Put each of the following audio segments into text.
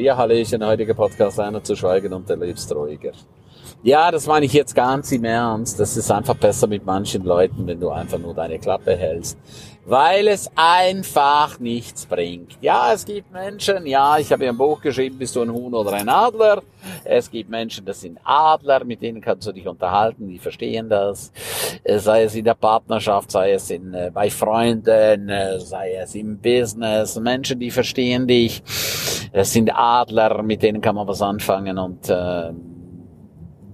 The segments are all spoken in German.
Ja, Hallöchen, heutiger Podcast, einer zu schweigen und der lebst ruhiger. Ja, das meine ich jetzt ganz im Ernst. Das ist einfach besser mit manchen Leuten, wenn du einfach nur deine Klappe hältst. Weil es einfach nichts bringt. Ja, es gibt Menschen, ja, ich habe ja ein Buch geschrieben, bist du ein Huhn oder ein Adler? Es gibt Menschen, das sind Adler, mit denen kannst du dich unterhalten, die verstehen das. Äh, sei es in der Partnerschaft, sei es in, äh, bei Freunden, äh, sei es im Business. Menschen, die verstehen dich. Es sind Adler, mit denen kann man was anfangen und äh,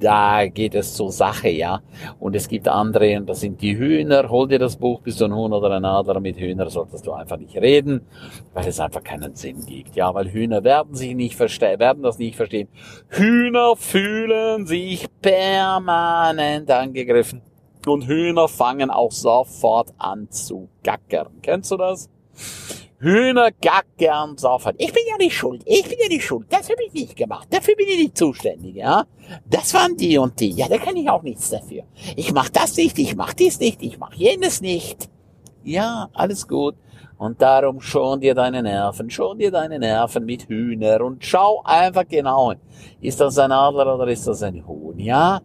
da geht es zur Sache, ja. Und es gibt andere, und das sind die Hühner. Hol dir das Buch, bist du ein Huhn oder ein Adler? Mit Hühner solltest du einfach nicht reden, weil es einfach keinen Sinn gibt, ja. Weil Hühner werden sich nicht verstehen, werden das nicht verstehen. Hühner fühlen sich permanent angegriffen. Und Hühner fangen auch sofort an zu gackern. Kennst du das? Hühner gackern sofort. Ich bin ja nicht schuld. Ich bin ja nicht schuld. Das habe ich nicht gemacht. Dafür bin ich nicht zuständig, ja. Das waren die und die. Ja, da kann ich auch nichts dafür. Ich mach das nicht, ich mach dies nicht, ich mach jenes nicht. Ja, alles gut. Und darum schon dir deine Nerven, schon dir deine Nerven mit Hühner und schau einfach genau hin. Ist das ein Adler oder ist das ein Huhn? Ja,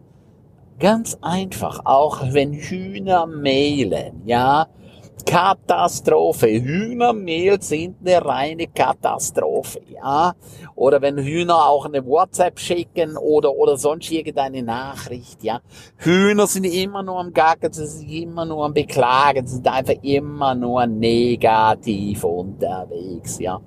ganz einfach. Auch wenn Hühner mehlen, ja, Katastrophe. Hühnermehl sind eine reine Katastrophe, ja. Oder wenn Hühner auch eine WhatsApp schicken oder, oder sonst irgendeine Nachricht, ja. Hühner sind immer nur am Gacken, sie sind immer nur am Beklagen, sie sind einfach immer nur negativ unterwegs, ja.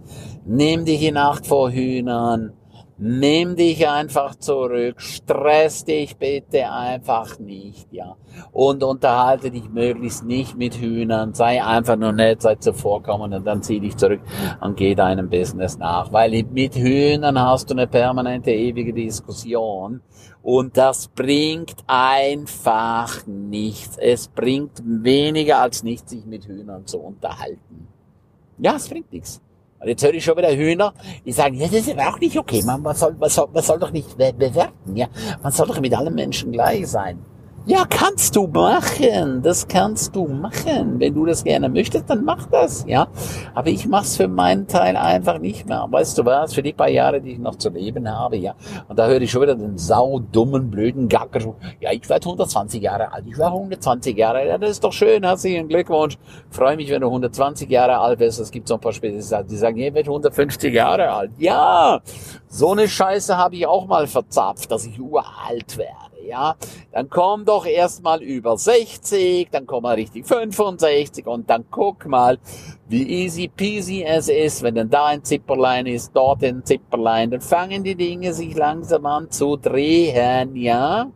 Nimm dich in Acht vor Hühnern Nimm dich einfach zurück, stress dich bitte einfach nicht, ja. Und unterhalte dich möglichst nicht mit Hühnern, sei einfach nur nett, sei zuvorkommen und dann zieh dich zurück und geh deinem Business nach. Weil mit Hühnern hast du eine permanente, ewige Diskussion und das bringt einfach nichts. Es bringt weniger als nichts, sich mit Hühnern zu unterhalten. Ja, es bringt nichts. Und jetzt höre ich schon wieder Hühner, die sagen, ja, das ist aber auch nicht okay. Man, man, soll, man, soll, man soll doch nicht bewerten. Ja? Man soll doch mit allen Menschen gleich sein. Ja, kannst du machen. Das kannst du machen. Wenn du das gerne möchtest, dann mach das, ja. Aber ich mach's für meinen Teil einfach nicht mehr. Weißt du was? Für die paar Jahre, die ich noch zu leben habe, ja. Und da höre ich schon wieder den saudummen, blöden Gacker. Ja, ich werde 120 Jahre alt. Ich war 120 Jahre alt. Ja, das ist doch schön. Herzlichen Glückwunsch. Freue mich, wenn du 120 Jahre alt bist. Es gibt so ein paar Spezialisten, die sagen, ich werde 150 Jahre alt. Ja, so eine Scheiße habe ich auch mal verzapft, dass ich uralt werde ja, dann komm doch erstmal über 60, dann komm mal richtig 65 und dann guck mal, wie easy peasy es ist, wenn dann da ein Zipperlein ist, dort ein Zipperlein, dann fangen die Dinge sich langsam an zu drehen, ja.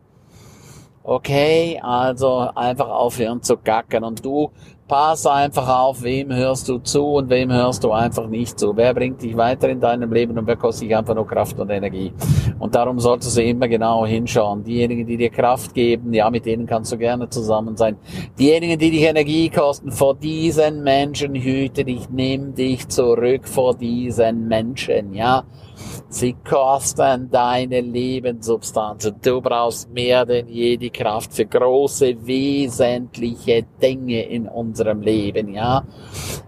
Okay, also einfach aufhören zu gackern und du pass einfach auf, wem hörst du zu und wem hörst du einfach nicht zu. Wer bringt dich weiter in deinem Leben und wer kostet dich einfach nur Kraft und Energie. Und darum solltest du immer genau hinschauen. Diejenigen, die dir Kraft geben, ja, mit denen kannst du gerne zusammen sein. Diejenigen, die dich Energie kosten, vor diesen Menschen hüte dich, nimm dich zurück vor diesen Menschen, ja. Sie kosten deine Lebenssubstanz. Du brauchst mehr denn je die Kraft für große, wesentliche Dinge in unserem Leben, ja.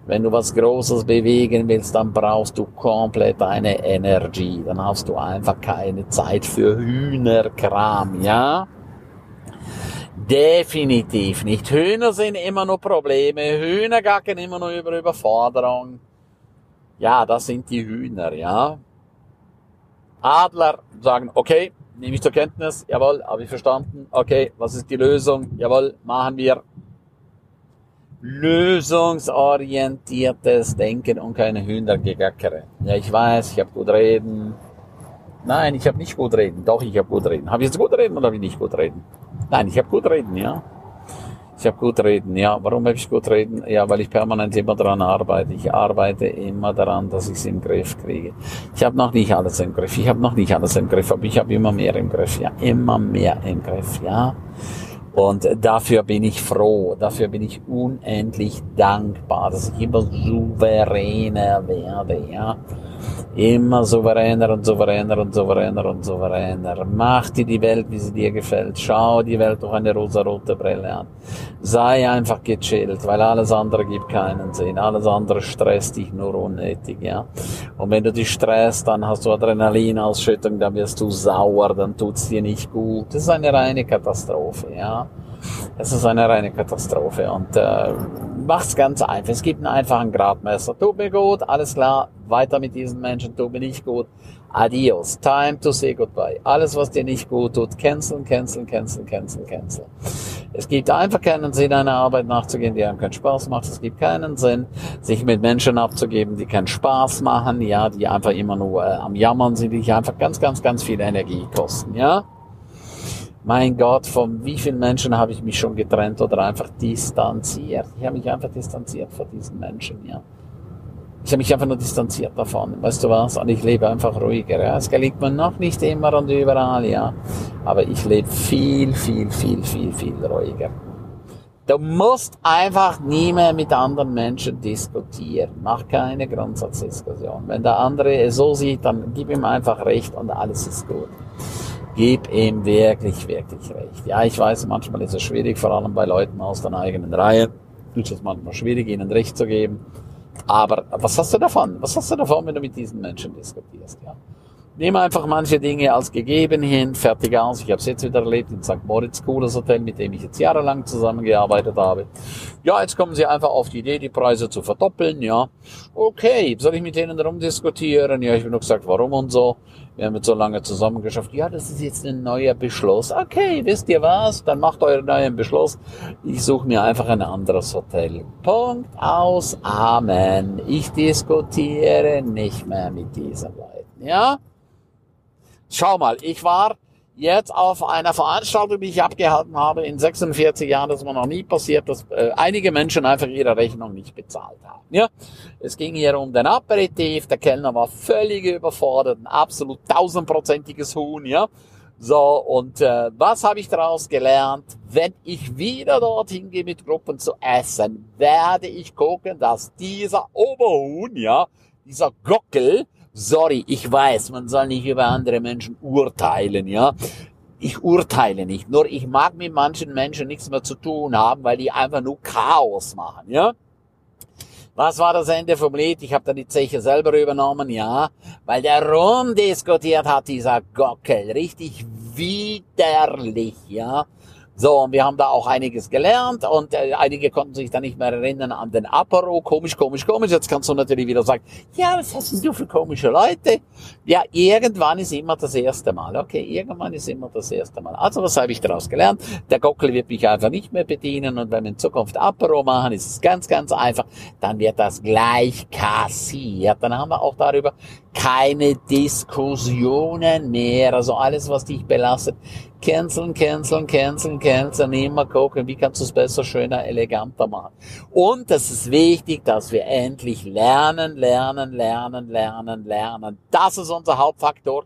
Wenn du was Großes bewegen willst, dann brauchst du komplett deine Energie. Dann hast du einfach keine Zeit für Hühnerkram, ja. Definitiv nicht. Hühner sind immer nur Probleme. Hühner gacken immer nur über Überforderung. Ja, das sind die Hühner, ja. Adler sagen, okay, nehme ich zur Kenntnis, jawohl, habe ich verstanden, okay, was ist die Lösung, jawohl, machen wir. Lösungsorientiertes Denken und keine Hühnergegackere. Ja, ich weiß, ich habe gut reden. Nein, ich habe nicht gut reden. Doch, ich habe gut reden. Habe ich jetzt gut reden oder habe ich nicht gut reden? Nein, ich habe gut reden, ja. Ich habe gut reden, ja. Warum habe ich gut reden? Ja, weil ich permanent immer daran arbeite. Ich arbeite immer daran, dass ich es im Griff kriege. Ich habe noch nicht alles im Griff. Ich habe noch nicht alles im Griff, aber ich habe immer mehr im Griff. Ja, immer mehr im Griff. Ja. Und dafür bin ich froh, dafür bin ich unendlich dankbar, dass ich immer souveräner werde, ja. Immer souveräner und souveräner und souveräner und souveräner. Mach dir die Welt, wie sie dir gefällt. Schau die Welt durch eine rosa-rote Brille an. Sei einfach gechillt, weil alles andere gibt keinen Sinn. Alles andere stresst dich nur unnötig, ja. Und wenn du dich stresst, dann hast du Adrenalinausschüttung, dann wirst du sauer, dann tut's dir nicht gut. Das ist eine reine Katastrophe, ja. Es ist eine reine Katastrophe und äh, mach's ganz einfach. Es gibt einen einfachen Gradmesser. Tut mir gut, alles klar, weiter mit diesen Menschen, tut mir nicht gut. Adios, time to say goodbye. Alles, was dir nicht gut tut, canceln, canceln, canceln, canceln, canceln. Es gibt einfach keinen Sinn, einer Arbeit nachzugehen, die einem keinen Spaß macht. Es gibt keinen Sinn, sich mit Menschen abzugeben, die keinen Spaß machen, ja, die einfach immer nur äh, am Jammern sind, die einfach ganz, ganz, ganz viel Energie kosten, ja mein Gott, von wie vielen Menschen habe ich mich schon getrennt oder einfach distanziert. Ich habe mich einfach distanziert von diesen Menschen, ja. Ich habe mich einfach nur distanziert davon. Weißt du was? Und ich lebe einfach ruhiger. Ja. Es gelingt mir noch nicht immer und überall, ja. Aber ich lebe viel, viel, viel, viel, viel ruhiger. Du musst einfach nie mehr mit anderen Menschen diskutieren. Mach keine Grundsatzdiskussion. Wenn der andere es so sieht, dann gib ihm einfach recht und alles ist gut gib ihm wirklich, wirklich recht. Ja, ich weiß, manchmal ist es schwierig, vor allem bei Leuten aus der eigenen Reihe. Ist es manchmal schwierig, ihnen recht zu geben. Aber was hast du davon? Was hast du davon, wenn du mit diesen Menschen diskutierst? Ja? Nimm einfach manche Dinge als gegeben hin, fertig aus. Ich habe es jetzt wieder erlebt in St. Moritz, cooles Hotel, mit dem ich jetzt jahrelang zusammengearbeitet habe. Ja, jetzt kommen sie einfach auf die Idee, die Preise zu verdoppeln, ja. Okay, soll ich mit denen rumdiskutieren? Ja, ich habe nur gesagt, warum und so. Wir haben jetzt so lange zusammengeschafft. Ja, das ist jetzt ein neuer Beschluss. Okay, wisst ihr was? Dann macht euren neuen Beschluss. Ich suche mir einfach ein anderes Hotel. Punkt aus. Amen. Ich diskutiere nicht mehr mit diesen Leuten, ja? Schau mal, ich war jetzt auf einer Veranstaltung, die ich abgehalten habe in 46 Jahren, das war noch nie passiert, dass äh, einige Menschen einfach ihre Rechnung nicht bezahlt haben. Ja, es ging hier um den Aperitif, der Kellner war völlig überfordert, ein absolut tausendprozentiges Huhn, ja. So, und äh, was habe ich daraus gelernt? Wenn ich wieder dorthin gehe mit Gruppen zu essen, werde ich gucken, dass dieser Oberhuhn, ja, dieser Gockel, sorry, ich weiß, man soll nicht über andere Menschen urteilen, ja. Ich urteile nicht, nur ich mag mit manchen Menschen nichts mehr zu tun haben, weil die einfach nur Chaos machen, ja. Was war das Ende vom Lied? Ich habe dann die Zeche selber übernommen, ja, weil der rumdiskutiert hat, dieser Gockel, richtig widerlich, ja. So, und wir haben da auch einiges gelernt und äh, einige konnten sich dann nicht mehr erinnern an den Apero. Komisch, komisch, komisch. Jetzt kannst du natürlich wieder sagen, ja, was hast du für komische Leute? Ja, irgendwann ist immer das erste Mal. Okay, irgendwann ist immer das erste Mal. Also, was habe ich daraus gelernt? Der Gockel wird mich einfach nicht mehr bedienen und wenn wir in Zukunft Apero machen, ist es ganz, ganz einfach. Dann wird das gleich kassiert. Dann haben wir auch darüber keine Diskussionen mehr. Also alles, was dich belastet, canceln, canceln, canceln, canceln, immer gucken, wie kannst du es besser, schöner, eleganter machen. Und es ist wichtig, dass wir endlich lernen, lernen, lernen, lernen, lernen. Das ist unser Hauptfaktor.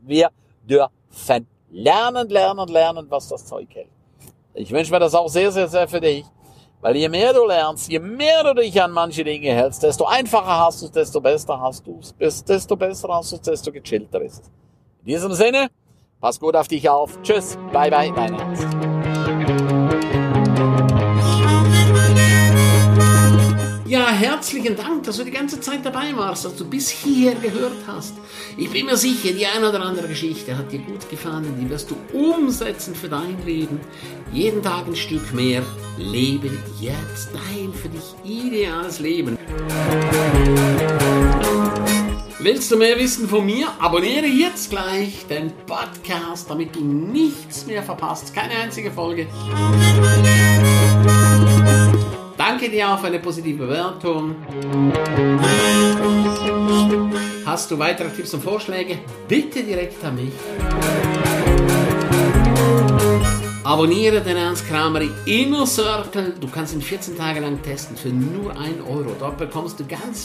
Wir dürfen lernen, lernen, lernen, was das Zeug hält. Ich wünsche mir das auch sehr, sehr, sehr für dich. Weil je mehr du lernst, je mehr du dich an manche Dinge hältst, desto einfacher hast du es, desto besser hast du es, desto besser hast du es, desto gechillter ist es. In diesem Sinne, pass gut auf dich auf. Tschüss, bye bye, Ernst. Ja, herzlichen Dank, dass du die ganze Zeit dabei warst, dass du bis hierher gehört hast. Ich bin mir sicher, die eine oder andere Geschichte hat dir gut gefallen, die wirst du umsetzen für dein Leben. Jeden Tag ein Stück mehr. Lebe jetzt dein für dich ideales Leben. Willst du mehr wissen von mir? Abonniere jetzt gleich den Podcast, damit du nichts mehr verpasst. Keine einzige Folge. Danke dir auch für eine positive Bewertung. Hast du weitere Tipps und Vorschläge? Bitte direkt an mich. Abonniere den Ernst Kramer Inner Circle. Du kannst ihn 14 Tage lang testen für nur 1 Euro. Dort bekommst du ganz